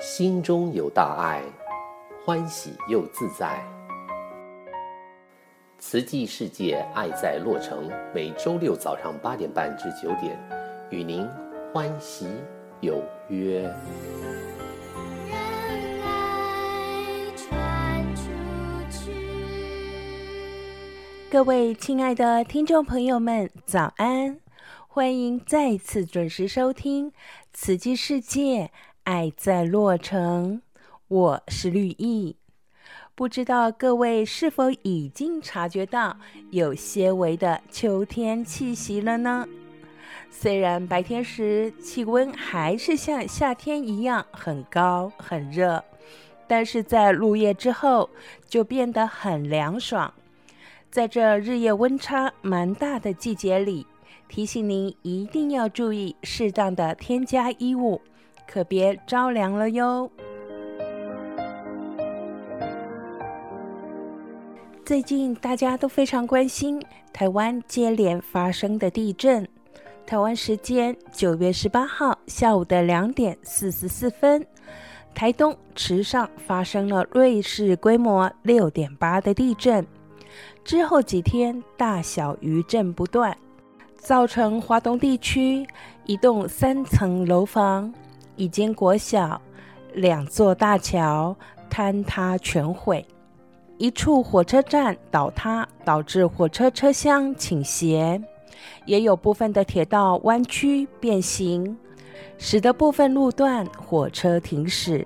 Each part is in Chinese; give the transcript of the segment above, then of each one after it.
心中有大爱，欢喜又自在。慈济世界爱在洛城，每周六早上八点半至九点，与您欢喜有约。让爱传出去。各位亲爱的听众朋友们，早安！欢迎再次准时收听慈济世界。爱在洛城，我是绿意。不知道各位是否已经察觉到有些微的秋天气息了呢？虽然白天时气温还是像夏天一样很高很热，但是在入夜之后就变得很凉爽。在这日夜温差蛮大的季节里，提醒您一定要注意适当的添加衣物。可别着凉了哟！最近大家都非常关心台湾接连发生的地震。台湾时间九月十八号下午的两点四十四分，台东池上发生了芮氏规模六点八的地震。之后几天大小余震不断，造成华东地区一栋三层楼房。一间国小、两座大桥坍塌全毁，一处火车站倒塌，导致火车车厢倾斜，也有部分的铁道弯曲变形，使得部分路段火车停驶，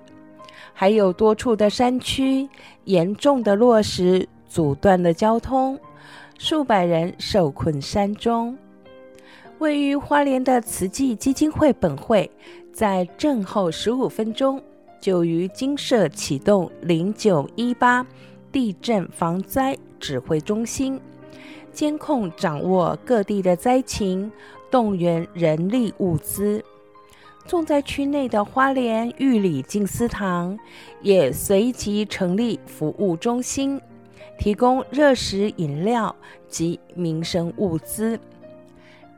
还有多处的山区严重的落石阻断了交通，数百人受困山中。位于花莲的慈济基金会本会。在震后十五分钟，就于金舍启动零九一八地震防灾指挥中心，监控掌握各地的灾情，动员人力物资。重灾区内的花莲玉里静思堂也随即成立服务中心，提供热食饮料及民生物资。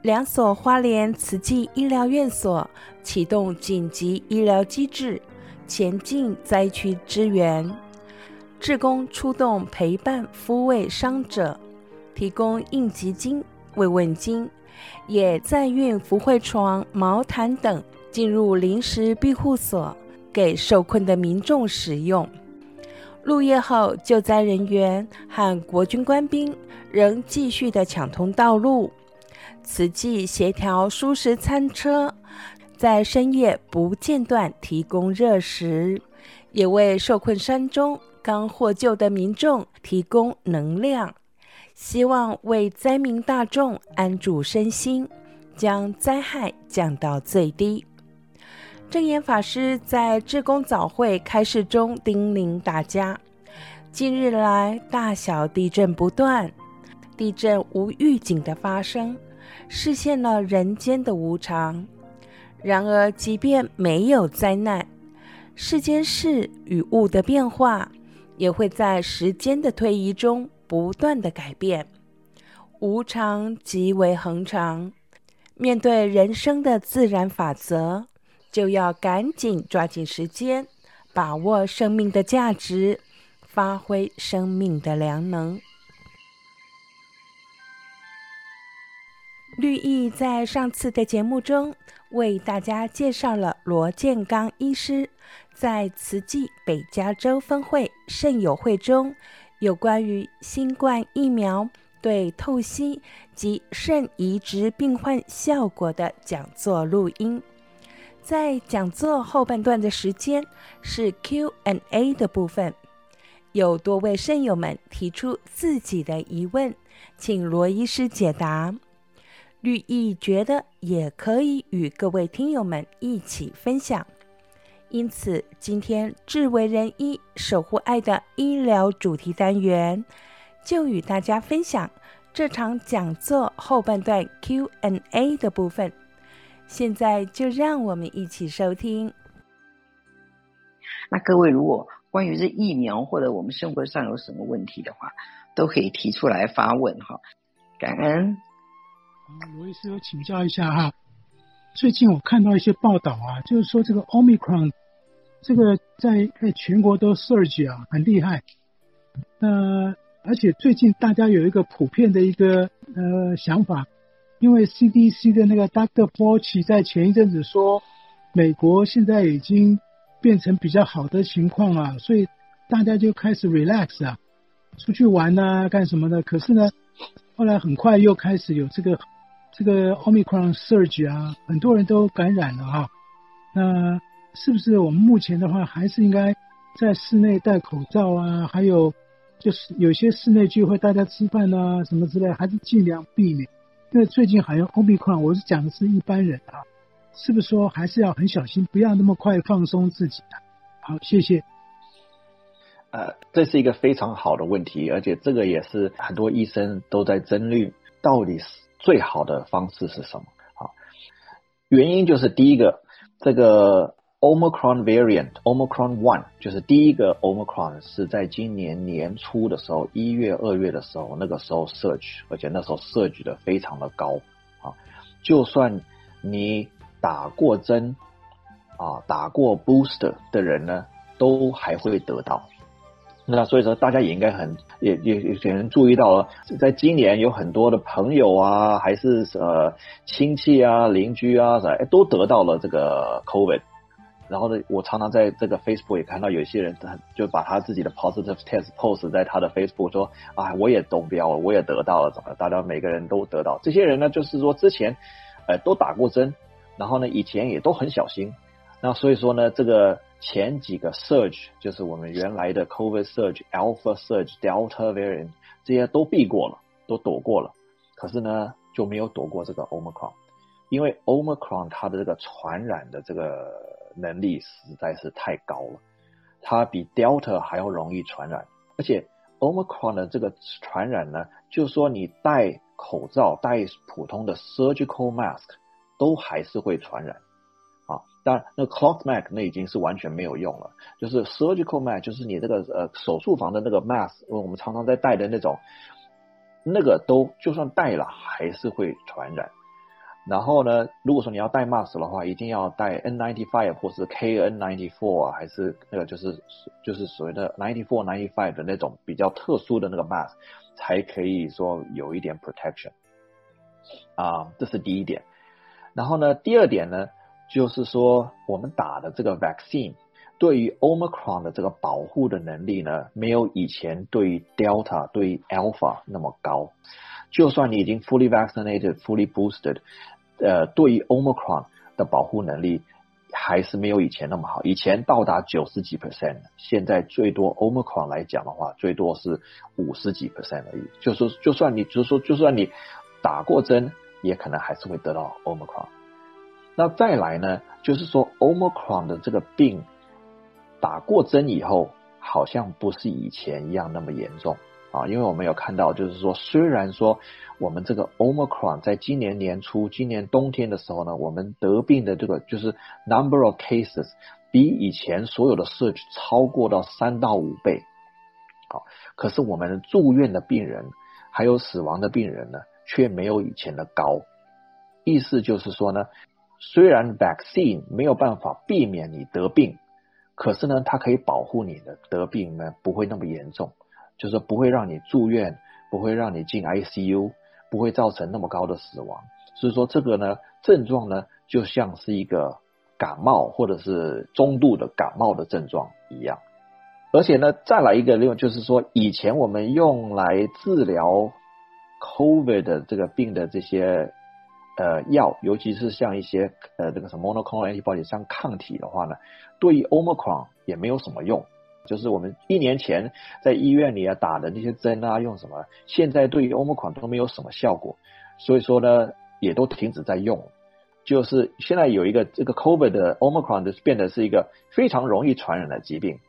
两所花莲慈济医疗院所启动紧急医疗机制，前进灾区支援。志工出动陪伴抚慰伤者，提供应急金、慰问金，也载运福慧床、毛毯等进入临时庇护所，给受困的民众使用。入夜后，救灾人员和国军官兵仍继续的抢通道路。慈济协调舒适餐车，在深夜不间断提供热食，也为受困山中刚获救的民众提供能量，希望为灾民大众安住身心，将灾害降到最低。证严法师在志工早会开示中叮咛大家：近日来大小地震不断，地震无预警的发生。实现了人间的无常。然而，即便没有灾难，世间事与物的变化也会在时间的推移中不断的改变。无常即为恒常。面对人生的自然法则，就要赶紧抓紧时间，把握生命的价值，发挥生命的良能。绿意在上次的节目中为大家介绍了罗建刚医师在慈济北加州分会肾友会中有关于新冠疫苗对透析及肾移植病患效果的讲座录音。在讲座后半段的时间是 Q&A 的部分，有多位肾友们提出自己的疑问，请罗医师解答。绿意觉得也可以与各位听友们一起分享，因此今天至为人医守护爱的医疗主题单元，就与大家分享这场讲座后半段 Q&A 的部分。现在就让我们一起收听。那各位如果关于这疫苗或者我们生活上有什么问题的话，都可以提出来发问哈，感恩。罗医师，我请教一下哈。最近我看到一些报道啊，就是说这个 Omicron 这个在在全国都 surge 啊，很厉害。呃，而且最近大家有一个普遍的一个呃想法，因为 CDC 的那个 Dr. Fauci 在前一阵子说，美国现在已经变成比较好的情况啊，所以大家就开始 relax 啊，出去玩啊，干什么的。可是呢，后来很快又开始有这个这个 Omicron surge 啊，很多人都感染了啊。那是不是我们目前的话，还是应该在室内戴口罩啊？还有就是有些室内聚会，大家吃饭啊什么之类，还是尽量避免。因为最近好像 Omicron，我是讲的是一般人啊，是不是说还是要很小心，不要那么快放松自己啊？好，谢谢。呃，这是一个非常好的问题，而且这个也是很多医生都在争论，到底是最好的方式是什么？啊，原因就是第一个，这个 Omicron variant，Omicron One，就是第一个 Omicron 是在今年年初的时候，一月、二月的时候，那个时候 surge，而且那时候 surge 的非常的高啊，就算你打过针啊，打过 booster 的人呢，都还会得到。那所以说，大家也应该很也也有些人注意到了，在今年有很多的朋友啊，还是呃亲戚啊、邻居啊，哎，都得到了这个 COVID。然后呢，我常常在这个 Facebook 也看到有些人，他就把他自己的 positive test post 在他的 Facebook 说啊，我也中标了，我也得到了，怎么？大家每个人都得到。这些人呢，就是说之前呃都打过针，然后呢以前也都很小心。那所以说呢，这个。前几个 surge 就是我们原来的 COVID surge、Alpha surge、Delta variant 这些都避过了，都躲过了，可是呢就没有躲过这个 Omicron，因为 Omicron 它的这个传染的这个能力实在是太高了，它比 Delta 还要容易传染，而且 Omicron 的这个传染呢，就说你戴口罩、戴普通的 surgical mask 都还是会传染。啊，但那 cloth mask 那已经是完全没有用了。就是 surgical mask，就是你这个呃手术房的那个 mask，我们常常在戴的那种，那个都就算戴了还是会传染。然后呢，如果说你要戴 mask 的话，一定要戴 N95 或是 KN94 啊，还是那个就是就是所谓的94、95的那种比较特殊的那个 mask，才可以说有一点 protection。啊，这是第一点。然后呢，第二点呢？就是说，我们打的这个 vaccine 对于 Omicron 的这个保护的能力呢，没有以前对于 Delta、对于 Alpha 那么高。就算你已经 fully vaccinated、fully boosted，呃，对于 Omicron 的保护能力还是没有以前那么好。以前到达九十几 percent，现在最多 Omicron 来讲的话，最多是五十几 percent 而已。就是说，就算你就是说，就算你打过针，也可能还是会得到 Omicron。那再来呢，就是说，Omicron 的这个病打过针以后，好像不是以前一样那么严重啊。因为我们有看到，就是说，虽然说我们这个 Omicron 在今年年初、今年冬天的时候呢，我们得病的这个就是 number of cases 比以前所有的 surge 超过到三到五倍，好，可是我们住院的病人还有死亡的病人呢，却没有以前的高。意思就是说呢。虽然 vaccine 没有办法避免你得病，可是呢，它可以保护你的得病呢不会那么严重，就是不会让你住院，不会让你进 ICU，不会造成那么高的死亡。所以说这个呢症状呢就像是一个感冒或者是中度的感冒的症状一样。而且呢再来一个另外就是说以前我们用来治疗 COVID 的这个病的这些。呃，药，尤其是像一些呃这个什么 monoclonal antibody 像抗体的话呢，对于 Omicron 也没有什么用。就是我们一年前在医院里啊打的那些针啊，用什么，现在对于 Omicron 都没有什么效果。所以说呢，也都停止在用。就是现在有一个这个 COVID 的 Omicron 的变得是一个非常容易传染的疾病。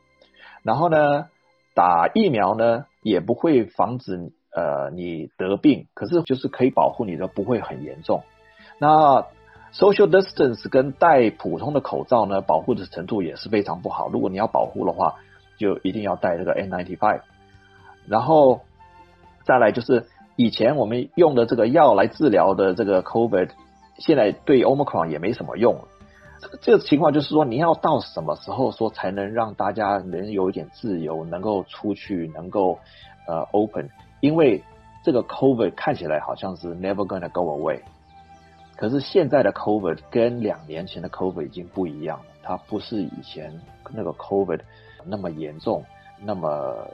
然后呢，打疫苗呢也不会防止呃你得病，可是就是可以保护你的不会很严重。那 social distance 跟戴普通的口罩呢，保护的程度也是非常不好。如果你要保护的话，就一定要戴这个 N95。然后再来就是以前我们用的这个药来治疗的这个 COVID，现在对 Omicron 也没什么用。这个情况就是说，你要到什么时候说才能让大家能有一点自由，能够出去，能够呃 open？因为这个 COVID 看起来好像是 never gonna go away，可是现在的 COVID 跟两年前的 COVID 已经不一样了，它不是以前那个 COVID 那么严重，那么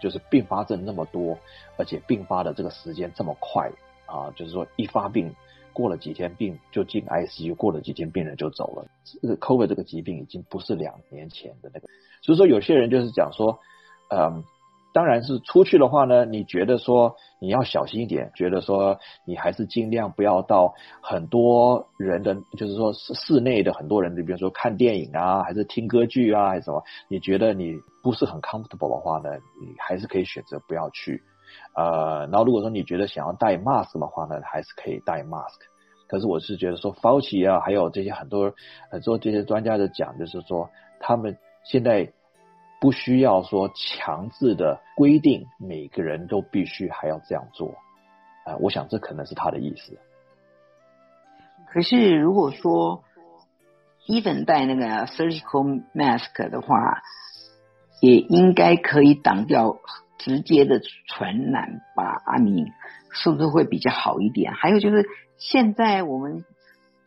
就是并发症那么多，而且并发的这个时间这么快啊，就是说一发病。过了几天病就进 ICU，过了几天病人就走了。这个 COVID 这个疾病已经不是两年前的那个，所以说有些人就是讲说，嗯，当然是出去的话呢，你觉得说你要小心一点，觉得说你还是尽量不要到很多人的，就是说室室内的很多人，你比如说看电影啊，还是听歌剧啊，还是什么，你觉得你不是很 comfortable 的话呢，你还是可以选择不要去。呃，然后如果说你觉得想要戴 mask 的话呢，还是可以戴 mask。可是我是觉得说，Fauci 啊，还有这些很多很多这些专家的讲，就是说他们现在不需要说强制的规定每个人都必须还要这样做。啊、我想这可能是他的意思。可是如果说 even 戴那个 surgical mask 的话，也应该可以挡掉。直接的传染吧，阿明，是不是会比较好一点？还有就是，现在我们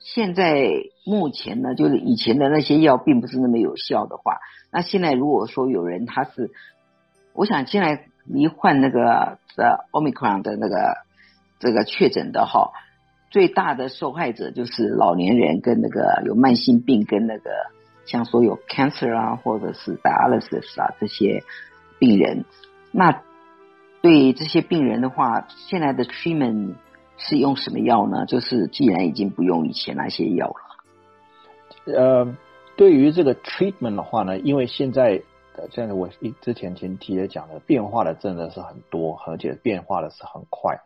现在目前呢，就是以前的那些药并不是那么有效的话，那现在如果说有人他是，我想现在罹患那个呃 Omicron 的那个这个确诊的哈，最大的受害者就是老年人跟那个有慢性病跟那个像说有 cancer 啊，或者是 dialysis 啊这些病人。那对这些病人的话，现在的 treatment 是用什么药呢？就是既然已经不用以前那些药了。呃，对于这个 treatment 的话呢，因为现在现在我一之前前提也讲了，变化的真的是很多，而且变化的是很快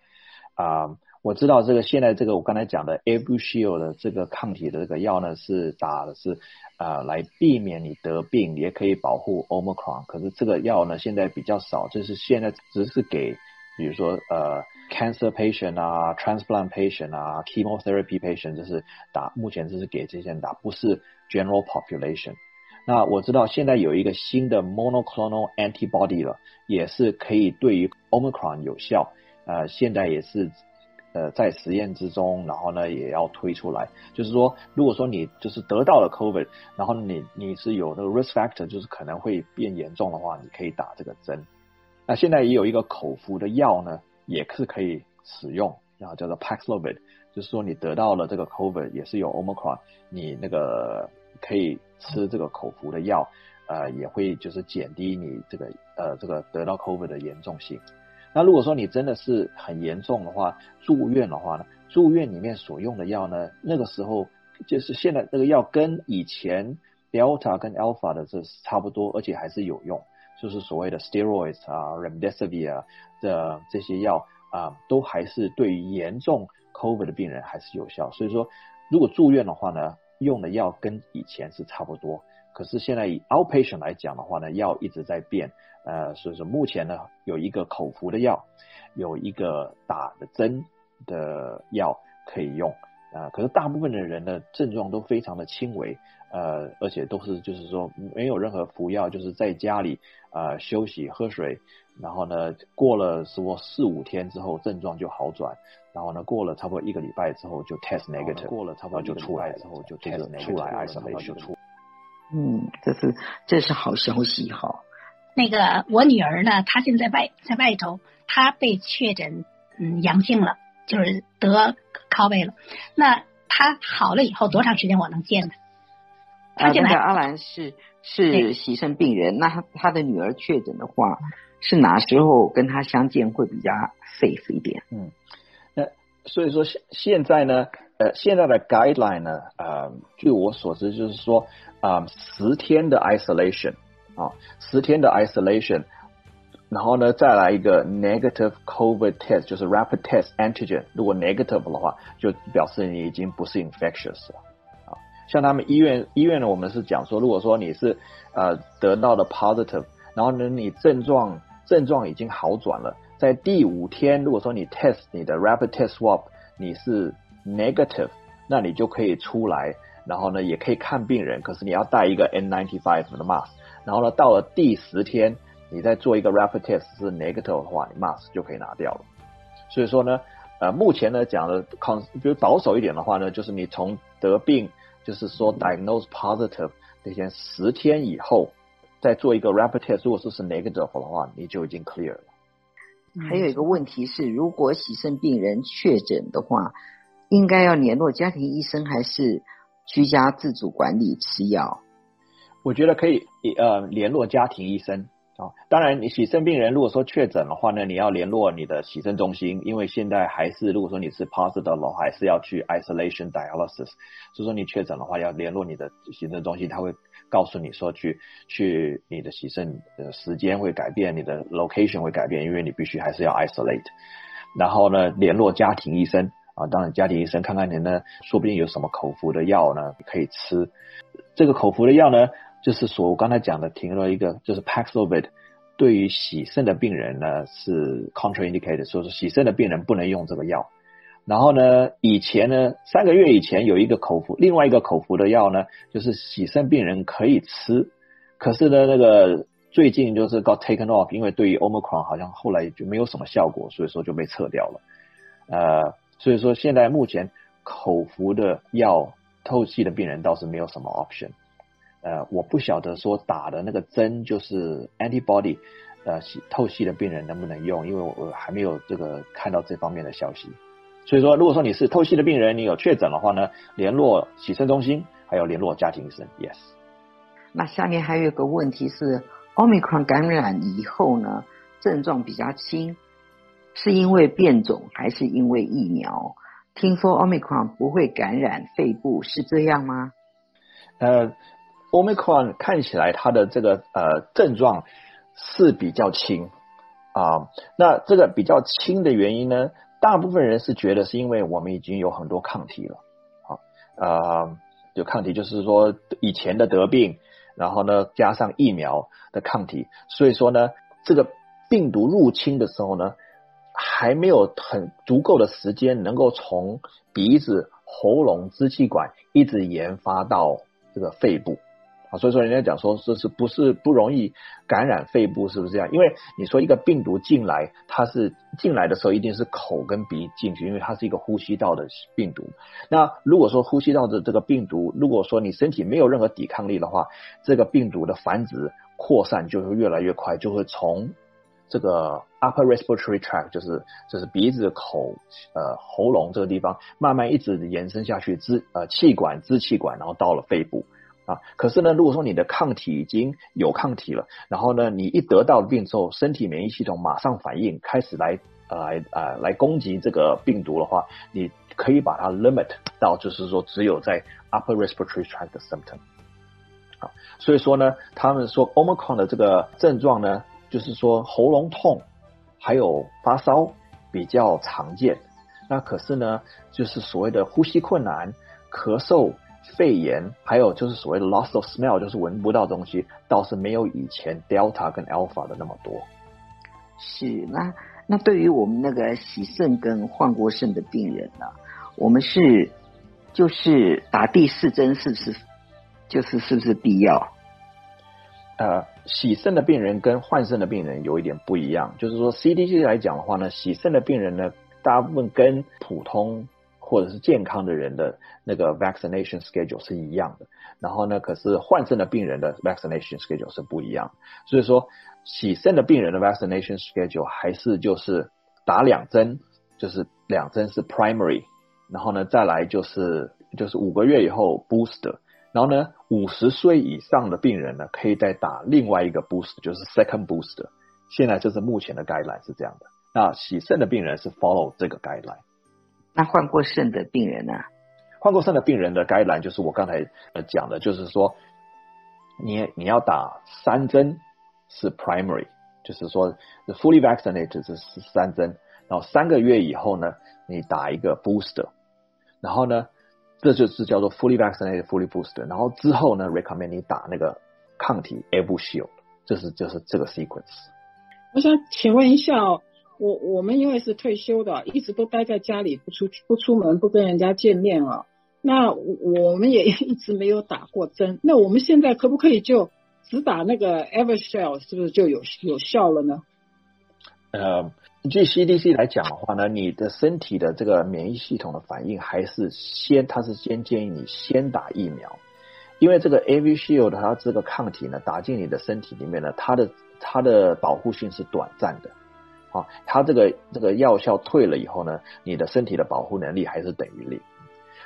啊。我知道这个现在这个我刚才讲的 Evusheld 的这个抗体的这个药呢，是打的是啊、来避免你得病，也可以保护 Omicron。可是这个药呢现在比较少，就是现在只是给比如说呃 cancer patient 啊、transplant patient 啊、chemotherapy patient，就是打目前就是给这些人打，不是 general population。那我知道现在有一个新的 monoclonal antibody 了，也是可以对于 Omicron 有效。呃，现在也是。呃，在实验之中，然后呢，也要推出来。就是说，如果说你就是得到了 COVID，然后你你是有那个 risk factor，就是可能会变严重的话，你可以打这个针。那现在也有一个口服的药呢，也是可以使用，然后叫做 Paxlovid，就是说你得到了这个 COVID，也是有 Omicron，你那个可以吃这个口服的药，呃，也会就是减低你这个呃这个得到 COVID 的严重性。那如果说你真的是很严重的话，住院的话呢，住院里面所用的药呢，那个时候就是现在这个药跟以前 Delta 跟 Alpha 的这差不多，而且还是有用，就是所谓的 Steroids 啊、Remdesivir 的这些药啊，都还是对于严重 COVID 的病人还是有效。所以说，如果住院的话呢，用的药跟以前是差不多。可是现在以 outpatient 来讲的话呢，药一直在变，呃，所以说目前呢有一个口服的药，有一个打的针的药可以用，啊、呃，可是大部分的人的症状都非常的轻微，呃，而且都是就是说没有任何服药，就是在家里啊、呃、休息喝水，然后呢过了说四五天之后症状就好转，然后呢过了差不多一个礼拜之后就 test negative，过了差不多就出来之后就 test negative 出来 isolation 出。嗯，这是这是好消息哈。那个我女儿呢，她现在外在外头，她被确诊嗯阳性了，就是得 COVID 了。那她好了以后多长时间我能见她？啊，那个阿兰是是牺牲病人，那他的女儿确诊的话，是哪时候跟他相见会比较 safe 一点？嗯，那所以说现现在呢，呃，现在的 guideline 呢，呃，据我所知就是说。啊、嗯，十天的 isolation 啊，十天的 isolation，然后呢，再来一个 negative COVID test，就是 rapid test antigen。如果 negative 的话，就表示你已经不是 infectious 了。像他们医院医院呢，我们是讲说，如果说你是呃得到的 positive，然后呢，你症状症状已经好转了，在第五天，如果说你 test 你的 rapid test swab 你是 negative，那你就可以出来，然后呢也可以看病人，可是你要戴一个 N95 的 mask。然后呢，到了第十天，你再做一个 rapid test 是 negative 的话，你 mask 就可以拿掉了。所以说呢，呃，目前呢讲的 con，比如保守一点的话呢，就是你从得病，就是说 diagnose positive 那天十天以后，再做一个 rapid test，如果说是 negative 的话，你就已经 clear 了。还有一个问题是，如果洗肾病人确诊的话，应该要联络家庭医生，还是居家自主管理吃药？我觉得可以，呃，联络家庭医生啊。当然，你洗肾病人如果说确诊的话呢，你要联络你的洗肾中心，因为现在还是如果说你是 positive 的话，还是要去 isolation dialysis。所以说你确诊的话，要联络你的洗肾中心，他会告诉你说去去你的洗肾的时间会改变，你的 location 会改变，因为你必须还是要 isolate。然后呢，联络家庭医生啊，当然家庭医生看看你呢，说不定有什么口服的药呢可以吃。这个口服的药呢，就是说，我刚才讲的，停了一个，就是 Paxlovid，对于洗肾的病人呢是 contraindicated，所以说洗肾的病人不能用这个药。然后呢，以前呢，三个月以前有一个口服，另外一个口服的药呢，就是洗肾病人可以吃，可是呢，那个最近就是 got taken off，因为对于 Omicron 好像后来就没有什么效果，所以说就被撤掉了。呃，所以说现在目前口服的药透析的病人倒是没有什么 option。呃，我不晓得说打的那个针就是 antibody，呃，透析的病人能不能用？因为我还没有这个看到这方面的消息。所以说，如果说你是透析的病人，你有确诊的话呢，联络洗肾中心，还有联络家庭医生。Yes。那下面还有一个问题是，Omicron 感染以后呢，症状比较轻，是因为变种还是因为疫苗？听说 Omicron 不会感染肺部，是这样吗？呃。Omicron 看起来它的这个呃症状是比较轻啊，那这个比较轻的原因呢，大部分人是觉得是因为我们已经有很多抗体了，啊呃，有抗体就是说以前的得病，然后呢加上疫苗的抗体，所以说呢这个病毒入侵的时候呢，还没有很足够的时间能够从鼻子、喉咙、支气管一直研发到这个肺部。所以说，人家讲说这是不是不容易感染肺部，是不是这样？因为你说一个病毒进来，它是进来的时候一定是口跟鼻进去，因为它是一个呼吸道的病毒。那如果说呼吸道的这个病毒，如果说你身体没有任何抵抗力的话，这个病毒的繁殖扩散就会越来越快，就会从这个 upper respiratory tract，就是就是鼻子、口、呃喉咙这个地方，慢慢一直延伸下去，支呃气管、支气管，然后到了肺部。啊，可是呢，如果说你的抗体已经有抗体了，然后呢，你一得到病之后，身体免疫系统马上反应，开始来呃来呃来攻击这个病毒的话，你可以把它 limit 到就是说只有在 upper respiratory tract 的 symptom。啊，所以说呢，他们说 Omicron 的这个症状呢，就是说喉咙痛，还有发烧比较常见。那可是呢，就是所谓的呼吸困难、咳嗽。肺炎，还有就是所谓的 loss of smell，就是闻不到东西，倒是没有以前 Delta 跟 Alpha 的那么多。是，那那对于我们那个洗肾跟换过肾的病人呢、啊，我们是就是打第四针，是不是？就是是不是必要？呃，洗肾的病人跟换肾的病人有一点不一样，就是说 CDC 来讲的话呢，洗肾的病人呢，大部分跟普通。或者是健康的人的那个 vaccination schedule 是一样的，然后呢，可是换肾的病人的 vaccination schedule 是不一样，所以说洗肾的病人的 vaccination schedule 还是就是打两针，就是两针是 primary，然后呢再来就是就是五个月以后 booster，然后呢五十岁以上的病人呢可以再打另外一个 booster，就是 second booster，现在这是目前的 guideline 是这样的，那洗肾的病人是 follow 这个 guideline。那患过肾的病人呢？患过肾的病人的该栏就是我刚才呃讲的，就是说你你要打三针是 primary，就是说 fully vaccinated 是三针，然后三个月以后呢，你打一个 booster，然后呢，这就是叫做 fully vaccinated fully booster，然后之后呢 recommend 你打那个抗体 abuse，就是就是这个 sequence。我想请问一下哦。我我们因为是退休的，一直都待在家里，不出不出门，不跟人家见面啊。那我们也 一直没有打过针。那我们现在可不可以就只打那个 Evershell，是不是就有有效了呢？呃，据 CDC 来讲的话呢，你的身体的这个免疫系统的反应还是先，它是先建议你先打疫苗，因为这个 Evershell 它这个抗体呢，打进你的身体里面呢，它的它的保护性是短暂的。啊，它这个这个药效退了以后呢，你的身体的保护能力还是等于零。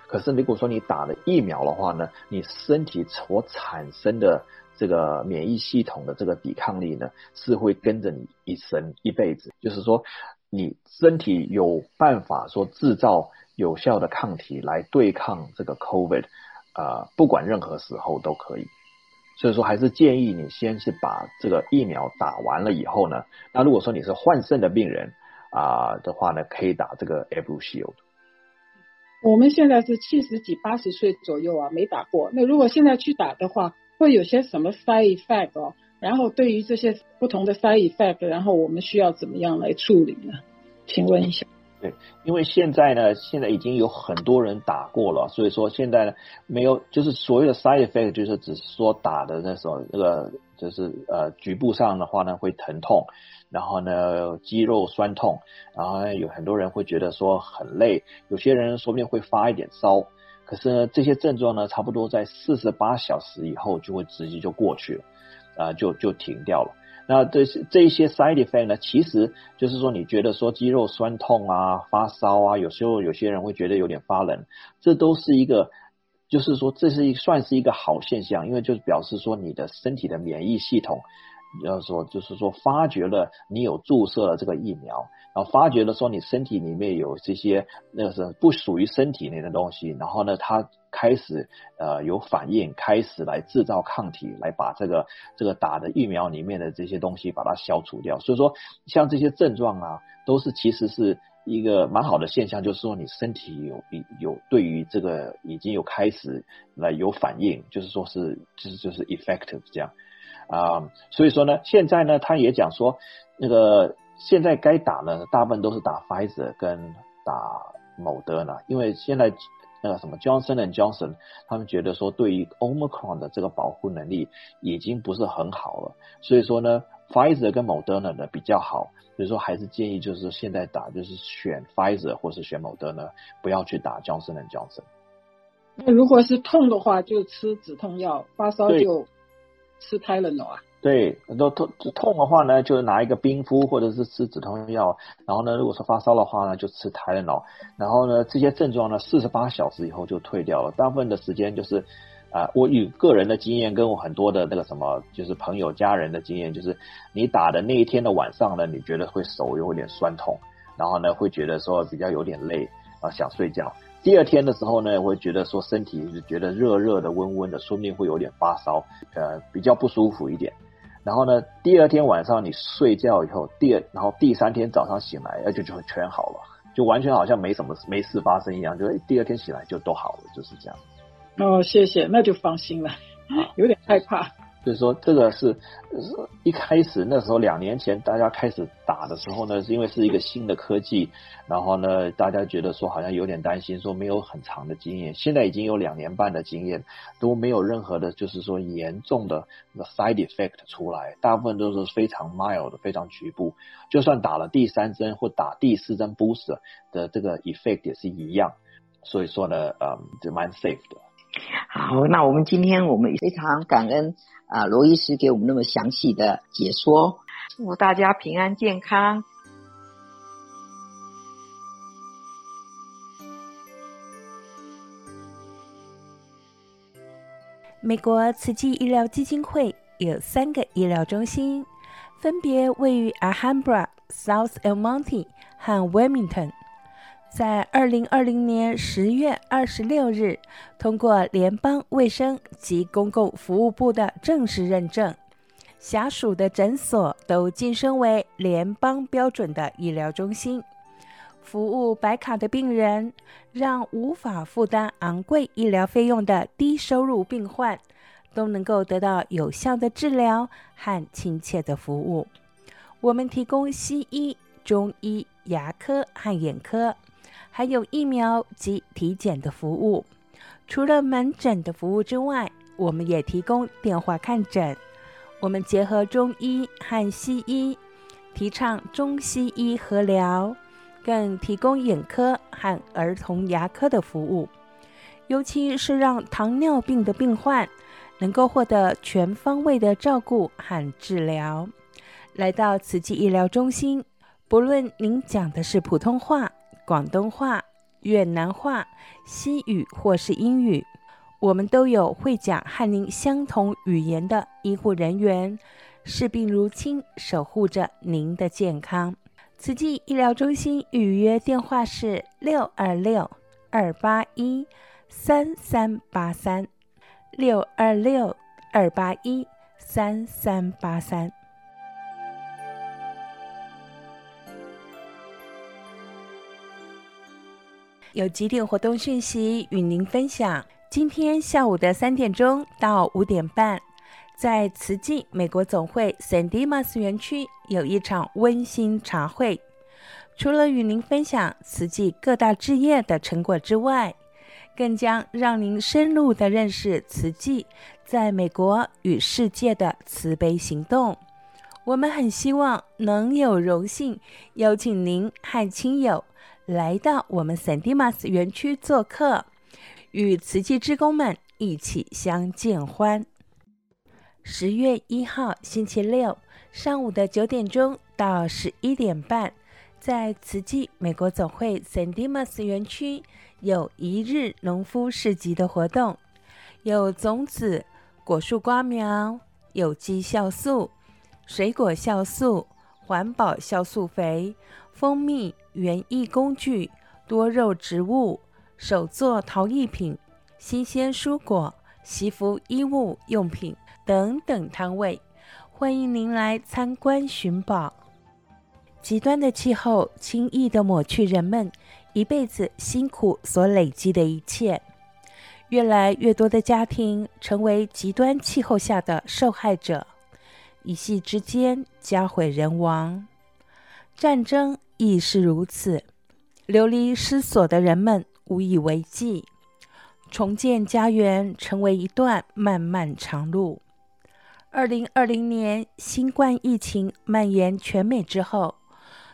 可是如果说你打了疫苗的话呢，你身体所产生的这个免疫系统的这个抵抗力呢，是会跟着你一生一辈子。就是说，你身体有办法说制造有效的抗体来对抗这个 COVID，啊、呃，不管任何时候都可以。所以说，还是建议你先是把这个疫苗打完了以后呢，那如果说你是患肾的病人啊、的话呢，可以打这个 Evusheld。我们现在是七十几、八十岁左右啊，没打过。那如果现在去打的话，会有些什么 side effect 哦？然后对于这些不同的 side effect，然后我们需要怎么样来处理呢？请问一下。对，因为现在呢，现在已经有很多人打过了，所以说现在呢，没有就是所谓的 side effect，就是只是说打的那时候那个就是呃局部上的话呢会疼痛，然后呢肌肉酸痛，然后呢有很多人会觉得说很累，有些人说不定会发一点烧，可是呢这些症状呢差不多在四十八小时以后就会直接就过去了，啊、就就停掉了。那这些这一些 side effect 呢，其实就是说，你觉得说肌肉酸痛啊、发烧啊，有时候有些人会觉得有点发冷，这都是一个，就是说这是一算是一个好现象，因为就是表示说你的身体的免疫系统，要说就是说发觉了你有注射了这个疫苗，然后发觉了说你身体里面有这些那个是不属于身体内的东西，然后呢它。开始呃有反应，开始来制造抗体，来把这个这个打的疫苗里面的这些东西把它消除掉。所以说，像这些症状啊，都是其实是一个蛮好的现象，就是说你身体有有对于这个已经有开始来有反应，就是说是就是就是 effective 这样啊、呃。所以说呢，现在呢，他也讲说那个现在该打呢，大部分都是打 Pfizer 跟打 Moderna，因为现在。那个什么 Johnson and Johnson，他们觉得说对于 Omicron 的这个保护能力已经不是很好了，所以说呢，Pfizer 跟 Moderna 呢比较好，所以说还是建议就是现在打就是选 Pfizer 或是选 Moderna，不要去打 Johnson and Johnson。那如果是痛的话，就吃止痛药；发烧就吃 Tylenol 啊。对，很多痛痛的话呢，就拿一个冰敷或者是吃止痛药。然后呢，如果说发烧的话呢，就吃泰勒诺。然后呢，这些症状呢，四十八小时以后就退掉了。大部分的时间就是，啊、我以个人的经验，跟我很多的那个什么，就是朋友家人的经验，就是你打的那一天的晚上呢，你觉得会手有点酸痛，然后呢，会觉得说比较有点累啊，想睡觉。第二天的时候呢，我会觉得说身体是觉得热热的、温温的，说不定会有点发烧，呃，比较不舒服一点。然后呢，第二天晚上你睡觉以后，第二，然后第三天早上醒来，而且就会全好了，就完全好像没什么没事发生一样，就第二天醒来就都好了，就是这样。哦，谢谢，那就放心了，有点害怕。就是说，这个是一开始那时候两年前大家开始打的时候呢，是因为是一个新的科技，然后呢，大家觉得说好像有点担心，说没有很长的经验。现在已经有两年半的经验，都没有任何的，就是说严重的 side effect 出来，大部分都是非常 mild 的，非常局部。就算打了第三针或打第四针 booster 的这个 effect 也是一样，所以说呢，嗯，就蛮 safe 的。好，那我们今天我们非常感恩啊罗医师给我们那么详细的解说，祝大家平安健康。美国慈济医疗基金会有三个医疗中心，分别位于 Alhambra、South El Monte 和 Wilmington。在二零二零年十月二十六日，通过联邦卫生及公共服务部的正式认证，辖属的诊所都晋升为联邦标准的医疗中心。服务白卡的病人，让无法负担昂贵医疗费用的低收入病患，都能够得到有效的治疗和亲切的服务。我们提供西医。中医、牙科和眼科，还有疫苗及体检的服务。除了门诊的服务之外，我们也提供电话看诊。我们结合中医和西医，提倡中西医合疗，更提供眼科和儿童牙科的服务。尤其是让糖尿病的病患能够获得全方位的照顾和治疗。来到慈济医疗中心，不论您讲的是普通话、广东话、越南话、西语或是英语，我们都有会讲和您相同语言的医护人员，视病如亲，守护着您的健康。慈济医疗中心预约电话是六二六二八一三三八三，六二六二八一三三八三。有几点活动讯息与您分享。今天下午的三点钟到五点半，在慈济美国总会 San Dimas 园区有一场温馨茶会。除了与您分享慈济各大置业的成果之外，更将让您深入的认识慈济在美国与世界的慈悲行动。我们很希望能有荣幸邀请您和亲友。来到我们圣地马斯园区做客，与瓷器职工们一起相见欢。十月一号星期六上午的九点钟到十一点半，在瓷器美国总会圣地马斯园区有一日农夫市集的活动，有种子、果树瓜苗、有机酵素、水果酵素、环保酵素肥、蜂蜜。园艺工具、多肉植物、手作陶艺品、新鲜蔬果、惜福衣物用品等等摊位，欢迎您来参观寻宝。极端的气候轻易地抹去人们一辈子辛苦所累积的一切，越来越多的家庭成为极端气候下的受害者，一夕之间家毁人亡，战争。亦是如此，流离失所的人们无以为继，重建家园成为一段漫漫长路。二零二零年新冠疫情蔓延全美之后，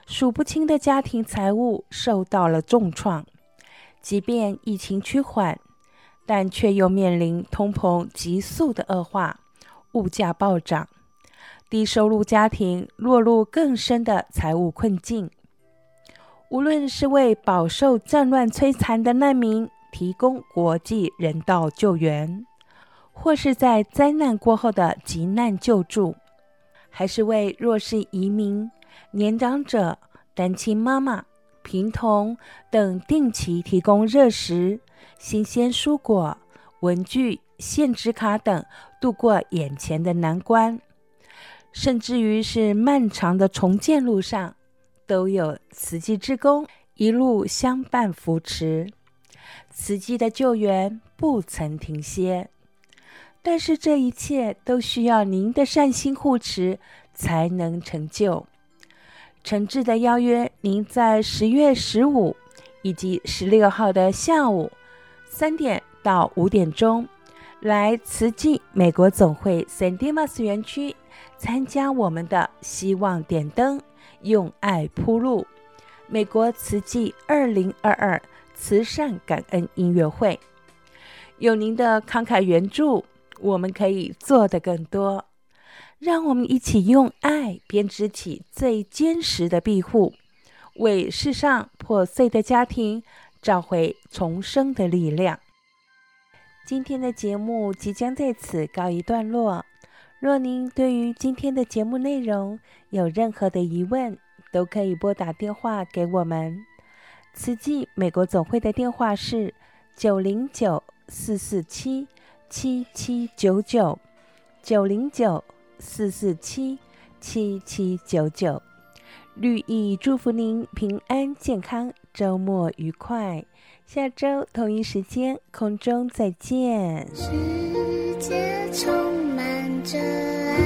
数不清的家庭财务受到了重创。即便疫情趋缓，但却又面临通膨急速的恶化，物价暴涨，低收入家庭落入更深的财务困境。无论是为饱受战乱摧残的难民提供国际人道救援，或是在灾难过后的急难救助，还是为弱势移民、年长者、单亲妈妈、贫童等定期提供热食、新鲜蔬果、文具、限制卡等，度过眼前的难关，甚至于是漫长的重建路上。都有慈济之功一路相伴扶持，慈济的救援不曾停歇。但是这一切都需要您的善心护持才能成就。诚挚的邀约您在十月十五以及十六号的下午三点到五点钟，来慈济美国总会 San Dimas 园区参加我们的希望点灯。用爱铺路，美国慈济二零二二慈善感恩音乐会，有您的慷慨援助，我们可以做得更多。让我们一起用爱编织起最坚实的庇护，为世上破碎的家庭找回重生的力量。今天的节目即将在此告一段落。若您对于今天的节目内容有任何的疑问，都可以拨打电话给我们。慈济美国总会的电话是九零九四四七七七九九，九零九四四七七七九九。绿意祝福您平安健康，周末愉快。下周同一时间空中再见。世界充满着爱